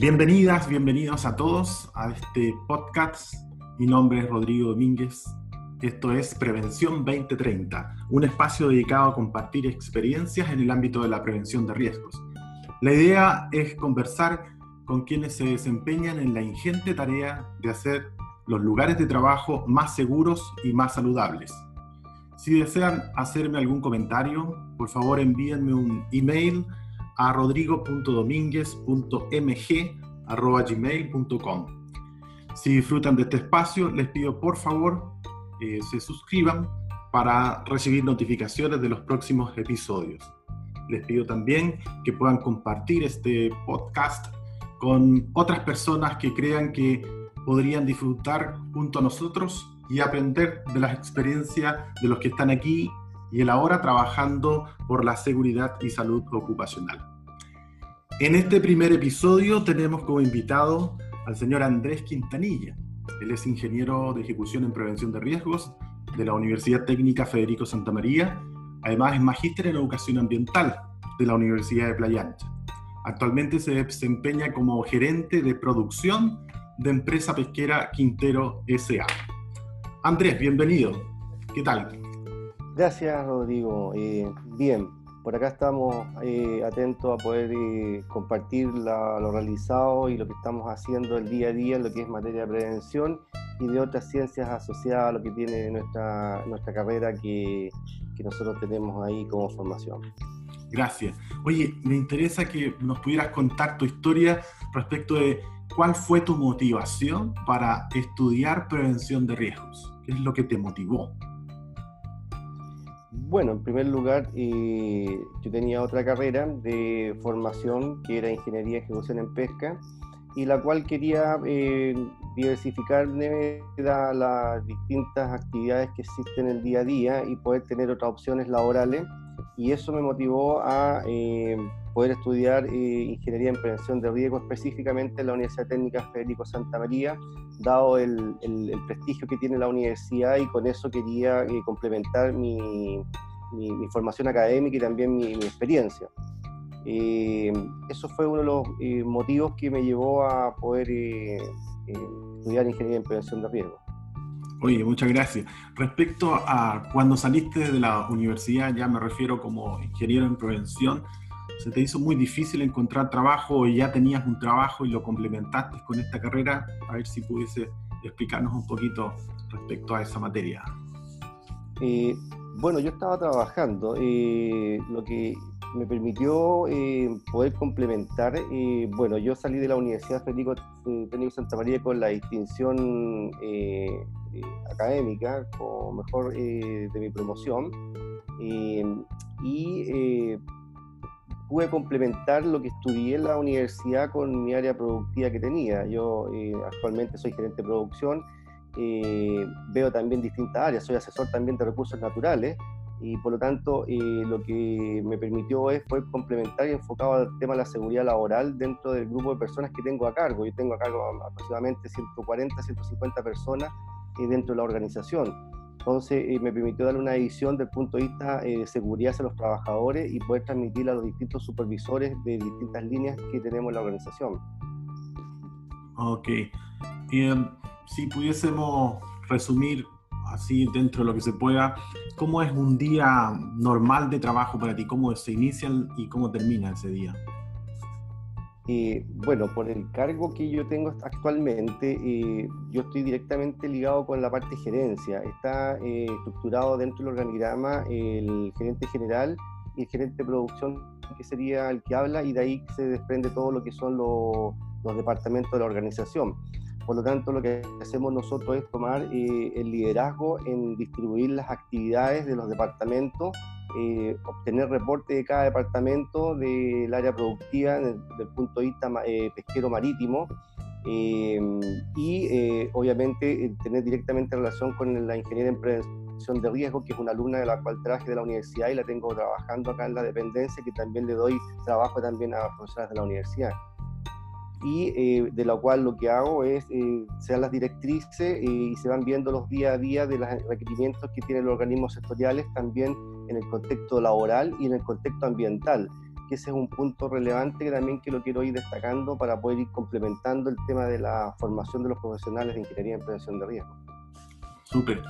Bienvenidas, bienvenidos a todos a este podcast. Mi nombre es Rodrigo Domínguez. Esto es Prevención 2030, un espacio dedicado a compartir experiencias en el ámbito de la prevención de riesgos. La idea es conversar con quienes se desempeñan en la ingente tarea de hacer los lugares de trabajo más seguros y más saludables. Si desean hacerme algún comentario, por favor envíenme un email a rodrigo.dominguez.mg.gmail.com. Si disfrutan de este espacio, les pido por favor eh, se suscriban para recibir notificaciones de los próximos episodios. Les pido también que puedan compartir este podcast con otras personas que crean que podrían disfrutar junto a nosotros y aprender de las experiencias de los que están aquí y el ahora trabajando por la seguridad y salud ocupacional. En este primer episodio tenemos como invitado al señor Andrés Quintanilla. Él es ingeniero de ejecución en prevención de riesgos de la Universidad Técnica Federico Santa María. Además es magíster en educación ambiental de la Universidad de Playa Ancha. Actualmente se desempeña como gerente de producción de empresa pesquera Quintero SA. Andrés, bienvenido. ¿Qué tal? Gracias, Rodrigo. Eh, bien, por acá estamos eh, atentos a poder eh, compartir lo realizado y lo que estamos haciendo el día a día en lo que es materia de prevención y de otras ciencias asociadas a lo que tiene nuestra, nuestra carrera que, que nosotros tenemos ahí como formación. Gracias. Oye, me interesa que nos pudieras contar tu historia respecto de cuál fue tu motivación para estudiar prevención de riesgos. ¿Qué es lo que te motivó? Bueno, en primer lugar, eh, yo tenía otra carrera de formación que era Ingeniería y Ejecución en Pesca y la cual quería eh, de las distintas actividades que existen en el día a día y poder tener otras opciones laborales y eso me motivó a eh, poder estudiar eh, ingeniería en prevención de riesgo específicamente en la Universidad Técnica Federico Santa María, dado el, el, prestigio que tiene la universidad y con eso quería eh, complementar mi, mi, formación académica y también mi, mi experiencia. eso fue uno de los motivos que me llevó a poder estudiar ingeniería en prevención de riesgo. Oye, muchas gracias. Respecto a cuando saliste de la universidad, ya me refiero como ingeniero en prevención, ¿se te hizo muy difícil encontrar trabajo o ya tenías un trabajo y lo complementaste con esta carrera? A ver si pudiese explicarnos un poquito respecto a esa materia. Eh, bueno, yo estaba trabajando, eh, lo que me permitió eh, poder complementar, bueno, yo salí de la Universidad Federico Técnico Santa María con la distinción eh, académica, o mejor eh, de mi promoción, eh, y pude complementar lo que estudié en la universidad con mi área productiva que tenía. Yo actualmente soy gerente de producción, veo también distintas áreas, soy asesor también de recursos naturales, y por lo tanto lo que me permitió es poder complementar y enfocado al tema de la seguridad laboral dentro del grupo de personas que tengo a cargo. Yo tengo a cargo aproximadamente 140, 150 personas dentro de la organización. Entonces eh, me permitió dar una visión del punto de vista eh, de seguridad a los trabajadores y poder transmitirla a los distintos supervisores de distintas líneas que tenemos en la organización. Ok. Em, si pudiésemos resumir así dentro de lo que se pueda, ¿cómo es un día normal de trabajo para ti? ¿Cómo se inicia y cómo termina ese día? Eh, bueno, por el cargo que yo tengo actualmente, eh, yo estoy directamente ligado con la parte gerencia. Está eh, estructurado dentro del organigrama el gerente general y el gerente de producción, que sería el que habla, y de ahí se desprende todo lo que son los, los departamentos de la organización. Por lo tanto, lo que hacemos nosotros es tomar el liderazgo en distribuir las actividades de los departamentos eh, obtener reporte de cada departamento del área productiva desde el punto de vista eh, pesquero marítimo eh, y obviamente tener directamente relación con la ingeniería en prevención de riesgo, que es una alumna de la cual traje de la universidad y la tengo trabajando acá en la dependencia, que también le doy trabajo también a profesoras de la universidad. Y eh, de lo cual lo que hago es, eh, se dan las directrices eh, y se van viendo los día a día de los requerimientos que tienen los organismos sectoriales también en el contexto laboral y en el contexto ambiental, que ese es un punto relevante que también que lo quiero ir destacando para poder ir complementando el tema de la formación de los profesionales de ingeniería en prevención de riesgo. Súper.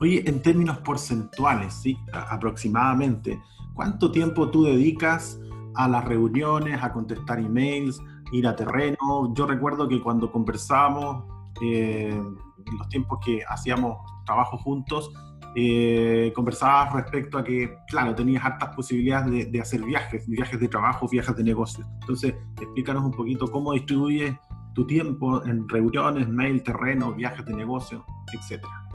Oye, en términos porcentuales, ¿sí? aproximadamente, ¿cuánto tiempo tú dedicas a las reuniones, a contestar emails, ir a terreno? Yo recuerdo que cuando conversábamos, eh, en los tiempos que hacíamos trabajo juntos, eh, conversabas respecto a que, claro, tenías hartas posibilidades de, hacer viajes, viajes de trabajo, viajes de negocios. Entonces, explícanos un poquito cómo distribuyes tu tiempo en reuniones, mail, terreno, viajes de negocio, etcétera.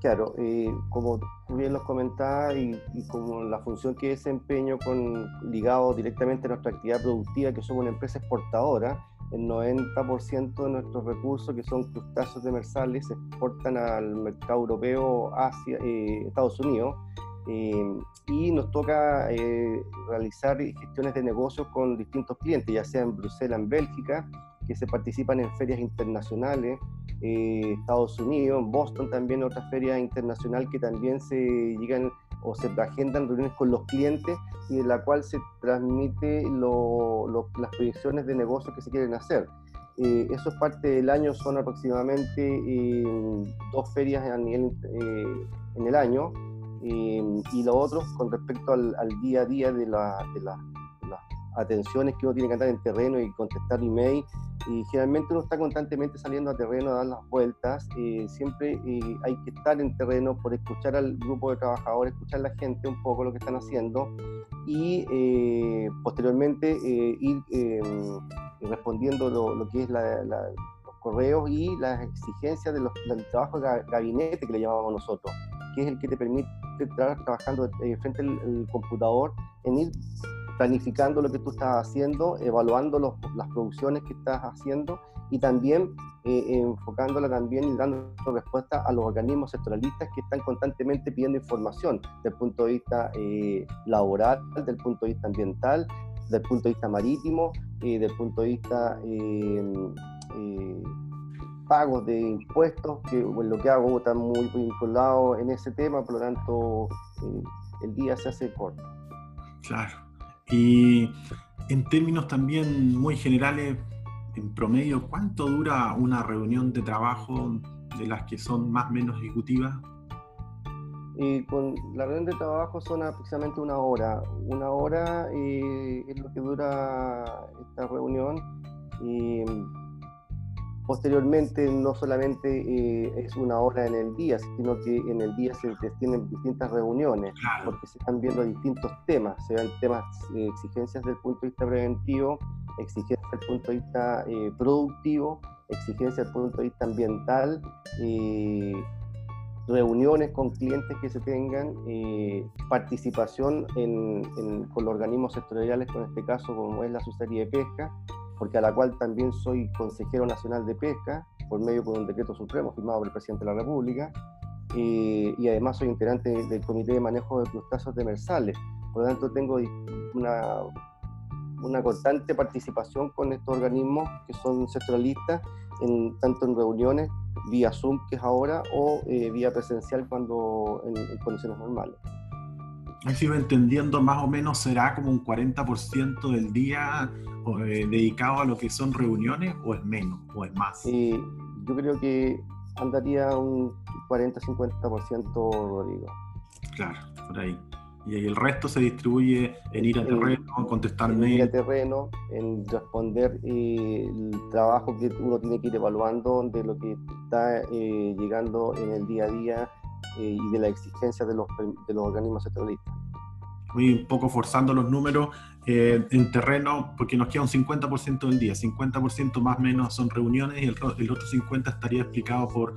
Claro, eh, como bien los comentabas y, como la función que desempeño con, ligado directamente a nuestra actividad productiva, que somos una empresa exportadora, el 90% de nuestros recursos, que son crustáceos demersales, se exportan al mercado europeo, Asia, eh, Estados Unidos, eh, y nos toca eh, realizar gestiones de negocios con distintos clientes, ya sea en Bruselas, en Bélgica, que se participan en ferias internacionales, Estados Unidos, en Boston también otra feria internacional que también se llegan o se agendan reuniones con los clientes y en la cual se transmite las proyecciones de negocios que se quieren hacer. Eh, eso es parte del año, son aproximadamente eh, dos ferias a eh, en el año y lo otro con respecto al, día a día de, la, de, las atenciones que uno tiene que andar en terreno y contestar email y generalmente uno está constantemente saliendo a terreno a dar las vueltas. Eh, siempre eh, hay que estar en terreno por escuchar al grupo de trabajadores, escuchar a la gente un poco lo que están haciendo y eh, posteriormente ir respondiendo lo, que es los correos y las exigencias de los, del trabajo de gabinete que le llamamos nosotros, que es el que te permite estar trabajando frente al computador en ir planificando lo que tú estás haciendo, evaluando las producciones que estás haciendo y también eh, enfocándola también y dando respuesta a los organismos sectoralistas que están constantemente pidiendo información desde el punto de vista eh, laboral, desde el punto de vista ambiental, desde el punto de vista marítimo, y desde el punto de vista eh, pagos de impuestos, que lo que hago está muy vinculado en ese tema, por lo tanto el día se hace corto. Claro. Y en términos también muy generales, en promedio, ¿cuánto dura una reunión de trabajo de las que son más o menos ejecutivas? Y con la reunión de trabajo son aproximadamente una hora. Una hora eh, es lo que dura esta reunión. Posteriormente, no solamente eh, es una hora en el día, sino que en el día se tienen distintas reuniones, porque se están viendo distintos temas, se ven temas, eh, exigencias del punto de vista preventivo, exigencias del punto de vista eh, productivo, exigencias del punto de vista ambiental, reuniones con clientes que se tengan, participación con los organismos sectoriales, con este caso como es la Sucería de Pesca, porque a la cual también soy consejero nacional de pesca, por medio de un decreto supremo firmado por el presidente de la República, y además soy integrante del Comité de Manejo de Crustáceos demersales. Por lo tanto, tengo una, constante participación con estos organismos que son sectoralistas, en, tanto en reuniones vía Zoom, que es ahora, o eh, vía presencial cuando en condiciones normales. Así entendiendo, más o menos será como un 40% del día eh, dedicado a lo que son reuniones o es menos o es más? yo creo que andaría un 40-50% Rodrigo. Claro, por ahí. Y el resto se distribuye en ir a terreno, en contestar en ir a terreno, en responder eh, el trabajo que uno tiene que ir evaluando de lo que está eh, llegando en el día a día y de la exigencia de los, de los organismos sectorialistas muy un poco forzando los números eh, en terreno, porque nos queda un 50% del día, 50% más o menos son reuniones y el, el, otro 50% estaría explicado por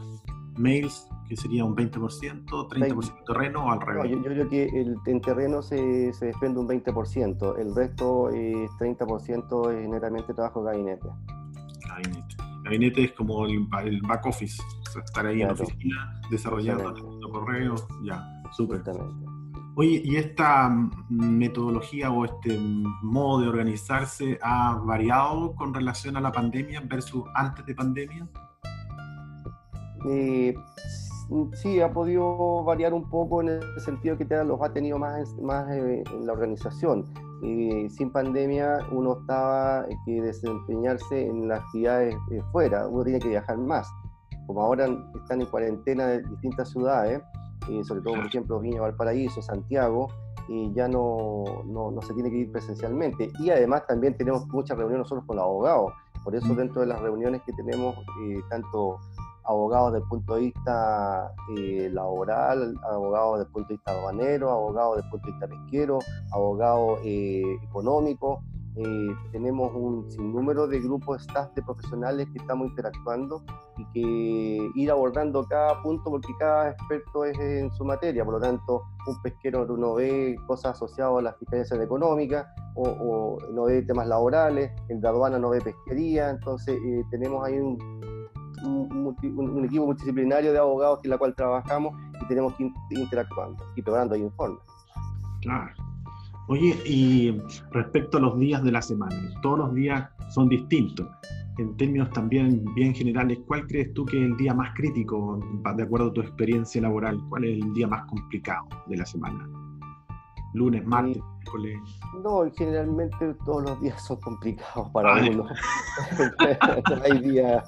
mails, que sería un 20%, 30% terreno o al revés. yo, creo que el, en terreno se, se, desprende un 20%, el resto es 30% es netamente trabajo de gabinete. Gabinete. Gabinete es como el, back office, estar ahí en la oficina desarrollando correos, ya, súper. Oye, ¿y esta metodología o este modo de organizarse ha variado con relación a la pandemia versus antes de pandemia? Eh, Mm, sí, ha podido variar un poco en el sentido que los ha tenido más, más eh, en la organización. sin pandemia uno estaba que desempeñarse en las actividades fuera, uno tiene que viajar más. Como ahora están en cuarentena de distintas ciudades, sobre todo por ejemplo Viña Valparaíso, Santiago, y ya no, no, se tiene que ir presencialmente. Y además también tenemos muchas reuniones nosotros con los abogados. Por eso dentro de las reuniones que tenemos, eh, tanto abogados desde el punto de vista eh, laboral, abogados desde el punto de vista aduanero, abogados desde el punto de vista pesquero, abogados eh, económicos, eh, tenemos un sinnúmero de grupos staff de profesionales que estamos interactuando y que ir abordando cada punto porque cada experto es en su materia, por lo tanto un pesquero no ve cosas asociadas a la fiscalización económica o, no ve temas laborales, el de aduana no ve pesquería, entonces eh, tenemos ahí un, un, equipo multidisciplinario de abogados en la cual trabajamos y tenemos que ir interactuando y preparando informes. Claro. Oye, y respecto a los días de la semana, todos los días son distintos. En términos también bien generales, ¿cuál crees tú que es el día más crítico, de acuerdo a tu experiencia laboral? ¿Cuál es el día más complicado de la semana? ¿Lunes, martes, miércoles? No, generalmente todos los días son complicados para uno. no hay día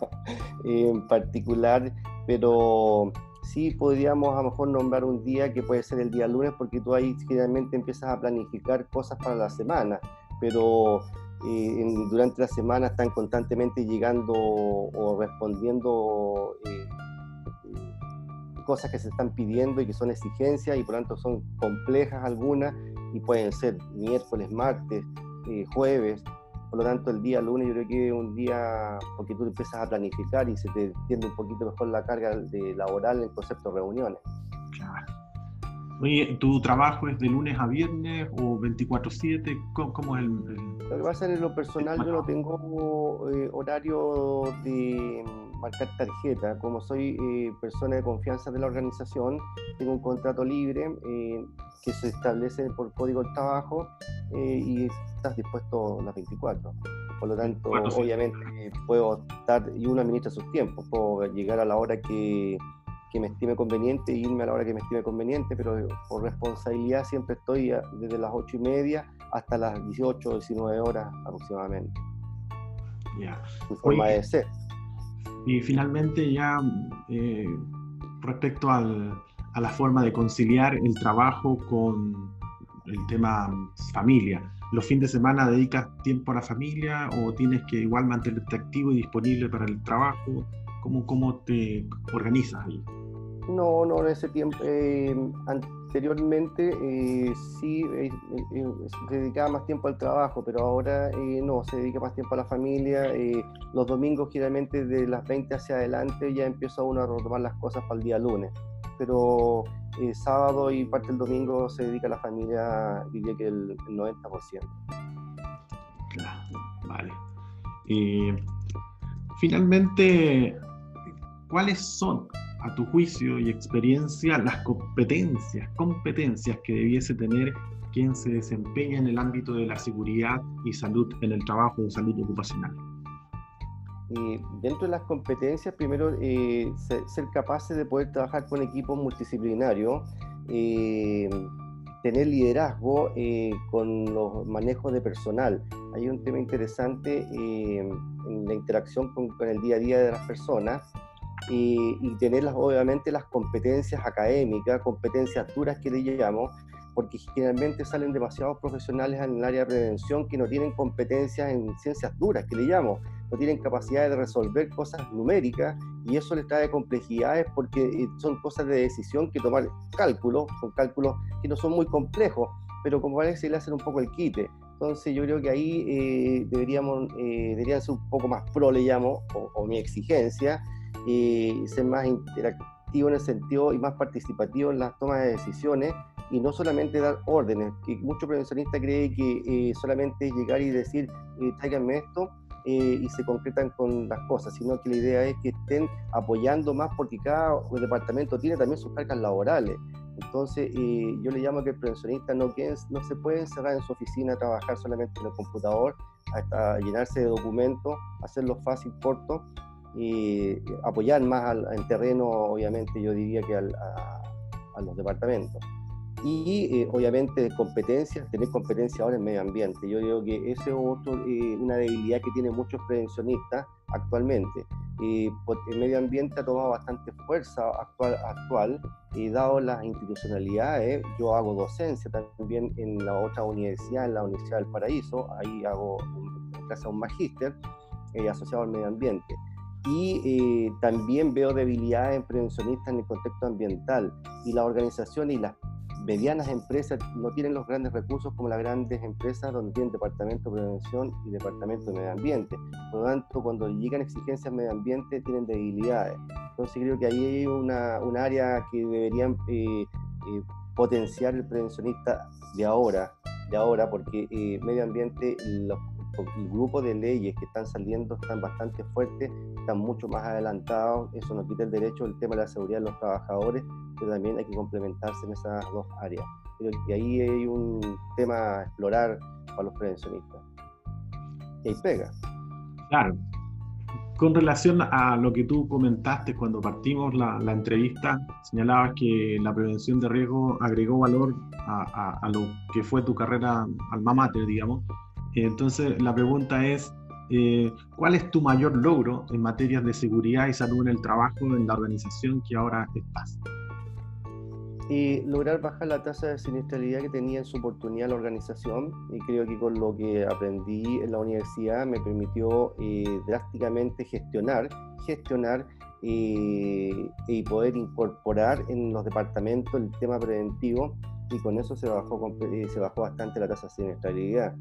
en particular, pero sí podríamos a lo mejor nombrar un día que puede ser el día lunes, porque tú ahí generalmente empiezas a planificar cosas para la semana, pero eh, durante la semana están constantemente llegando o respondiendo eh, cosas que se están pidiendo y que son exigencias y por tanto son complejas algunas y pueden ser miércoles, martes, eh, jueves, por lo tanto, el día lunes yo creo que es un día porque tú empiezas a planificar y se te entiende un poquito mejor la carga de laboral en el concepto de reuniones. Claro. Oye, ¿tu trabajo es de lunes a viernes o 24-7? ¿Cómo, es el, Lo que pasa en lo personal, yo no tengo eh, horario de marcar tarjeta. Como soy eh, persona de confianza de la organización, tengo un contrato libre eh, que se establece por código de trabajo y estás dispuesto las 24. Por lo tanto, obviamente puedo estar, y uno administra sus tiempos, puedo llegar a la hora que, que me estime conveniente e irme a la hora que me estime conveniente, pero por responsabilidad siempre estoy desde las 8 y media hasta las 18 o 19 horas aproximadamente. Ya. forma de ser. Y finalmente ya eh, respecto al, a la forma de conciliar el trabajo con el tema familia los fines de semana dedicas tiempo a la familia o tienes que igual mantenerte activo y disponible para el trabajo? ¿Cómo, cómo te organizas ahí? No, no, en ese tiempo, eh, anteriormente eh, sí eh, se dedicaba más tiempo al trabajo, pero ahora no, se dedica más tiempo a la familia. los domingos generalmente de las 20 hacia adelante ya empieza uno a retomar las cosas para el día lunes, pero eh, sábado y parte del domingo se dedica a la familia, diría que el, 90%. Claro, vale. Finalmente, ¿cuáles son, a tu juicio y experiencia, las competencias, competencias que debiese tener quien se desempeña en el ámbito de la seguridad y salud en el trabajo de salud ocupacional? dentro de las competencias, primero, eh, ser, capaces de poder trabajar con equipos multidisciplinarios, eh, tener liderazgo eh, con los manejos de personal. Hay un tema interesante en la interacción con, el día a día de las personas y tener obviamente las competencias académicas, competencias duras que le llamamos, porque generalmente salen demasiados profesionales en el área de prevención que no tienen competencias en ciencias duras, que le llamo, no tienen capacidad de resolver cosas numéricas y eso les trae complejidades porque eh, son cosas de decisión que tomar cálculos, son cálculos que no son muy complejos, pero como parece le hacen un poco el quite. Entonces yo creo que ahí eh, deberíamos, eh, deberían ser un poco más pro, le llamo, o, mi exigencia, y ser más interactivo en el sentido y más participativo en las tomas de decisiones y no solamente dar órdenes, que mucho prevencionista cree que solamente es llegar y decir, tráiganme esto, eh, y se concretan con las cosas, sino que la idea es que estén apoyando más porque cada departamento tiene también sus cargas laborales. Entonces, eh, yo le llamo que el prevencionista no, no se puede encerrar en su oficina a trabajar solamente en el computador, hasta llenarse de documentos, hacerlo fácil, corto, y apoyar más en terreno, obviamente, yo diría que a, los departamentos. Y obviamente competencias, tener competencia ahora en medio ambiente. Yo digo que ese es otro, una debilidad que tienen muchos prevencionistas actualmente. el medio ambiente ha tomado bastante fuerza actual, actual y dado las institucionalidades, yo hago docencia también en la otra universidad, en la Universidad del Paraíso, ahí hago en un magíster eh, asociado al medio ambiente. Y eh, también veo debilidades en prevencionistas en el contexto ambiental y la organización y las medianas empresas no tienen los grandes recursos como las grandes empresas donde tienen departamento de prevención y departamento de medio ambiente. Por lo tanto, cuando llegan exigencias medio ambiente tienen debilidades. Entonces creo que ahí hay una, un área que deberían eh, eh, potenciar el prevencionista de ahora, de ahora porque eh, medio ambiente, los, el grupo de leyes que están saliendo están bastante fuertes, están mucho más adelantados, eso nos quita el derecho, el tema de la seguridad de los trabajadores, pero también hay que complementarse en esas dos áreas. Creo que ahí hay un tema a explorar para los prevencionistas. Y ahí pega. Claro. Con relación a lo que tú comentaste cuando partimos la, la entrevista, señalabas que la prevención de riesgo agregó valor a, a, a lo que fue tu carrera alma mater, digamos. Entonces, la pregunta es, eh, ¿cuál es tu mayor logro en materias de seguridad y salud en el trabajo en la organización que ahora estás? y lograr bajar la tasa de siniestralidad que tenía en su oportunidad la organización y creo que con lo que aprendí en la universidad me permitió eh, drásticamente gestionar, gestionar eh, y poder incorporar en los departamentos el tema preventivo y con eso se bajó, se bajó bastante la tasa de siniestralidad.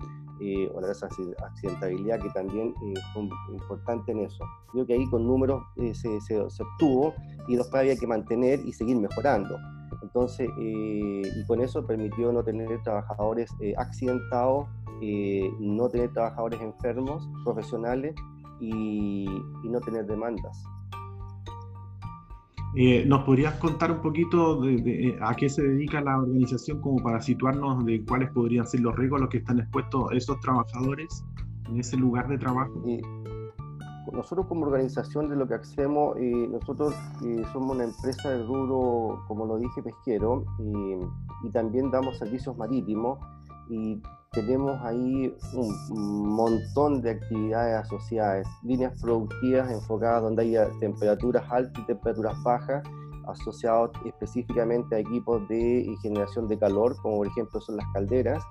O la tasa de accidentabilidad, que también fue importante en eso. Creo que ahí con números se, se, obtuvo y después había que mantener y seguir mejorando. Entonces, eh, y con eso permitió no tener trabajadores eh, accidentados, eh, no tener trabajadores enfermos, profesionales y, no tener demandas. ¿Nos podrías contar un poquito de, a qué se dedica la organización como para situarnos de cuáles podrían ser los riesgos a los que están expuestos esos trabajadores en ese lugar de trabajo? nosotros como organización de lo que hacemos, eh, nosotros eh, somos una empresa de rubro, como lo dije, pesquero, y también damos servicios marítimos y tenemos ahí un montón de actividades asociadas, líneas productivas enfocadas donde haya temperaturas altas y temperaturas bajas, asociados específicamente a equipos de generación de calor, como por ejemplo son las calderas,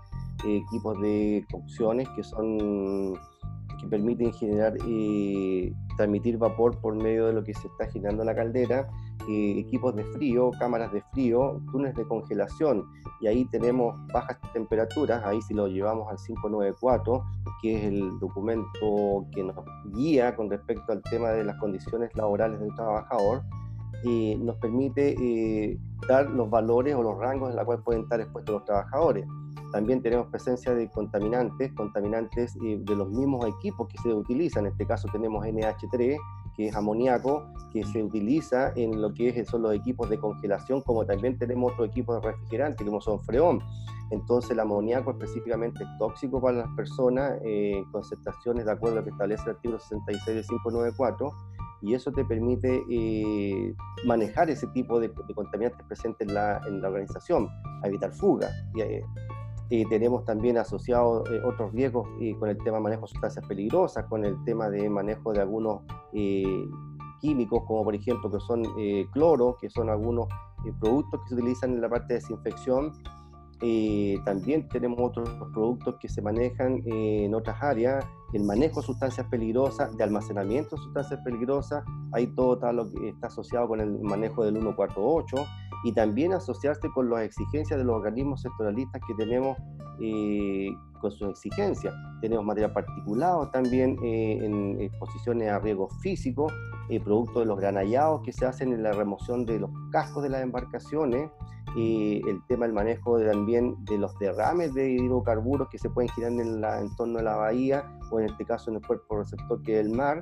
equipos de cocciones que son que permiten generar, eh, transmitir vapor por medio de lo que se está generando en la caldera, eh, equipos de frío, cámaras de frío, túneles de congelación, y ahí tenemos bajas temperaturas, ahí si lo llevamos al 594, que es el documento que nos guía con respecto al tema de las condiciones laborales del trabajador, y nos permite eh, dar los valores o los rangos en los cuales pueden estar expuestos los trabajadores. También tenemos presencia de contaminantes, contaminantes eh, de los mismos equipos que se utilizan. En este caso tenemos NH3, que es amoníaco, que se utiliza en lo que son los equipos de congelación, como también tenemos otros equipos de refrigerante, como son freón. Entonces el amoníaco específicamente es tóxico para las personas, eh, en concentraciones de acuerdo a lo que establece el artículo 66 de 594, y eso te permite eh, manejar ese tipo de, contaminantes presentes en la, en la organización, evitar fuga. Y, tenemos también asociados eh, otros riesgos eh, con el tema de manejo de sustancias peligrosas, con el tema de manejo de algunos eh, químicos, como por ejemplo que son cloro, que son algunos productos que se utilizan en la parte de desinfección. También tenemos otros productos que se manejan en otras áreas, el manejo de sustancias peligrosas, de almacenamiento de sustancias peligrosas, ahí todo está lo que está asociado con el manejo del 148 y también asociarse con las exigencias de los organismos sectoralistas que tenemos eh, con sus exigencias. Tenemos material particulado también eh, en exposiciones a riesgos físicos, eh, producto de los granallados que se hacen en la remoción de los cascos de las embarcaciones, el tema del manejo también de los derrames de hidrocarburos que se pueden girar en, el entorno de la bahía o en este caso en el cuerpo receptor que es el mar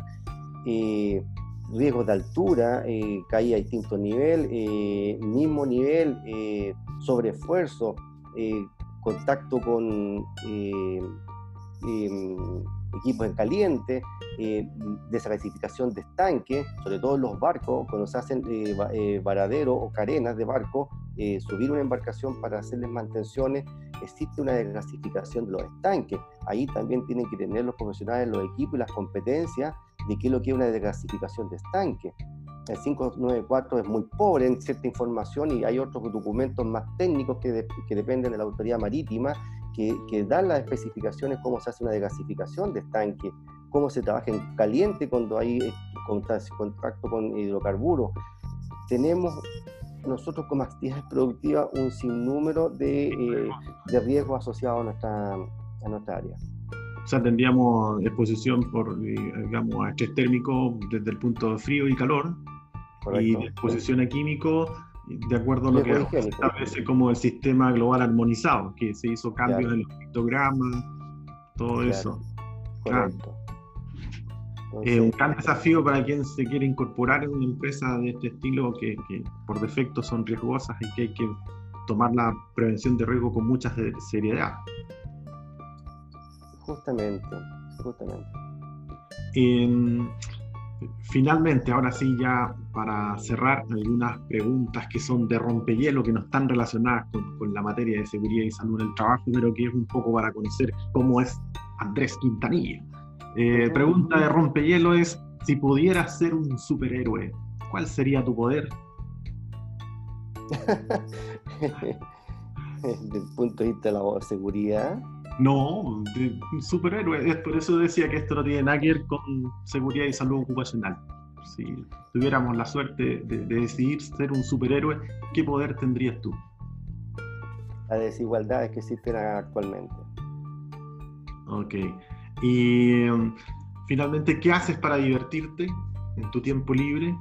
riesgos de altura, eh, caída a distinto nivel, eh, mismo nivel, eh, sobreesfuerzo, eh, contacto con em, equipos en caliente, eh, de estanques, sobre todo en los barcos, cuando se hacen eh, eh varaderos o carenas de barco, eh, subir una embarcación para hacerles mantenciones, existe una desgasificación de los estanques. Ahí también tienen que tener los profesionales los equipos y las competencias de qué es lo que es una desgasificación de estanque. El 594 es muy pobre en cierta información y hay otros documentos más técnicos que, dependen de la autoridad marítima que, dan las especificaciones cómo se hace una desgasificación de estanque, cómo se trabaja en caliente cuando hay eh, contacto con hidrocarburos. Tenemos nosotros como actividades productivas un sinnúmero de, eh, de riesgos asociados a nuestra, a nuestra área. O sea, tendríamos exposición por, eh, digamos, a estrés térmico desde el punto de frío y calor, y exposición a químicos de acuerdo a lo que establece como el sistema global armonizado, que se hizo cambios en los pictogramas, todo eso. Correcto. Es un gran desafío para quien se quiere incorporar en una empresa de este estilo que, que, por defecto son riesgosas y que hay que tomar la prevención de riesgo con mucha seriedad. Justamente, justamente. Finalmente, ahora sí, ya para cerrar, algunas preguntas que son de rompehielo, que no están relacionadas con, la materia de seguridad y salud en el trabajo, pero que es un poco para conocer cómo es Andrés Quintanilla. Eh, pregunta de rompehielo es, si pudieras ser un superhéroe, ¿cuál sería tu poder? Desde el punto de vista de la seguridad, no, de superhéroe. Por eso decía que esto no tiene nada que ver con seguridad y salud ocupacional. Si tuviéramos la suerte de, decidir ser un superhéroe, ¿qué poder tendrías tú? Las desigualdades que existen actualmente. Ok. Y um, finalmente, ¿qué haces para divertirte en tu tiempo libre?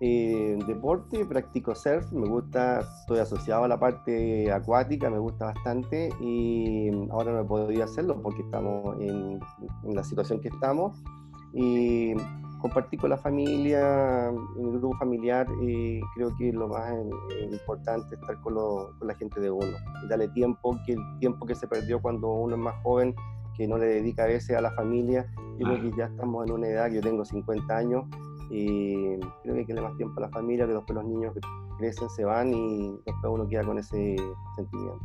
Eh, deporte, practico surf, me gusta, estoy asociado a la parte acuática, me gusta bastante y ahora no he podido hacerlo porque estamos en, la situación que estamos. Y compartir con la familia, en el grupo familiar, eh, creo que lo más eh, importante es estar con, con, la gente de uno y darle tiempo, que el tiempo que se perdió cuando uno es más joven, que no le dedica a veces a la familia. Yo creo que ya estamos en una edad, yo tengo 50 años y creo que hay que darle más tiempo a la familia, que después los niños que crecen se van y después uno queda con ese sentimiento.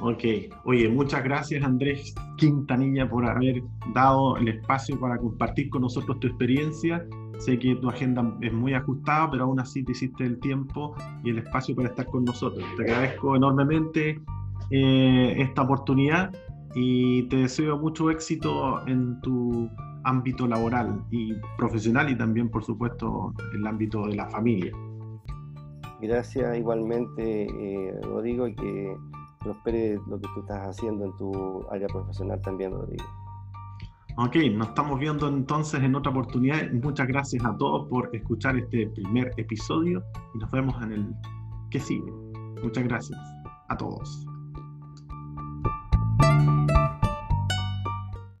Ok, oye, muchas gracias Andrés Quintanilla por haber dado el espacio para compartir con nosotros tu experiencia. Sé que tu agenda es muy ajustada, pero aún así te hiciste el tiempo y el espacio para estar con nosotros. Te agradezco enormemente eh, esta oportunidad y te deseo mucho éxito en tu ámbito laboral y profesional y también, por supuesto, en el ámbito de la familia. Gracias igualmente, eh, Rodrigo, y que prospere lo que tú estás haciendo en tu área profesional también, Rodrigo. Ok, nos estamos viendo entonces en otra oportunidad. Muchas gracias a todos por escuchar este primer episodio y nos vemos en el que sigue. Muchas gracias a todos.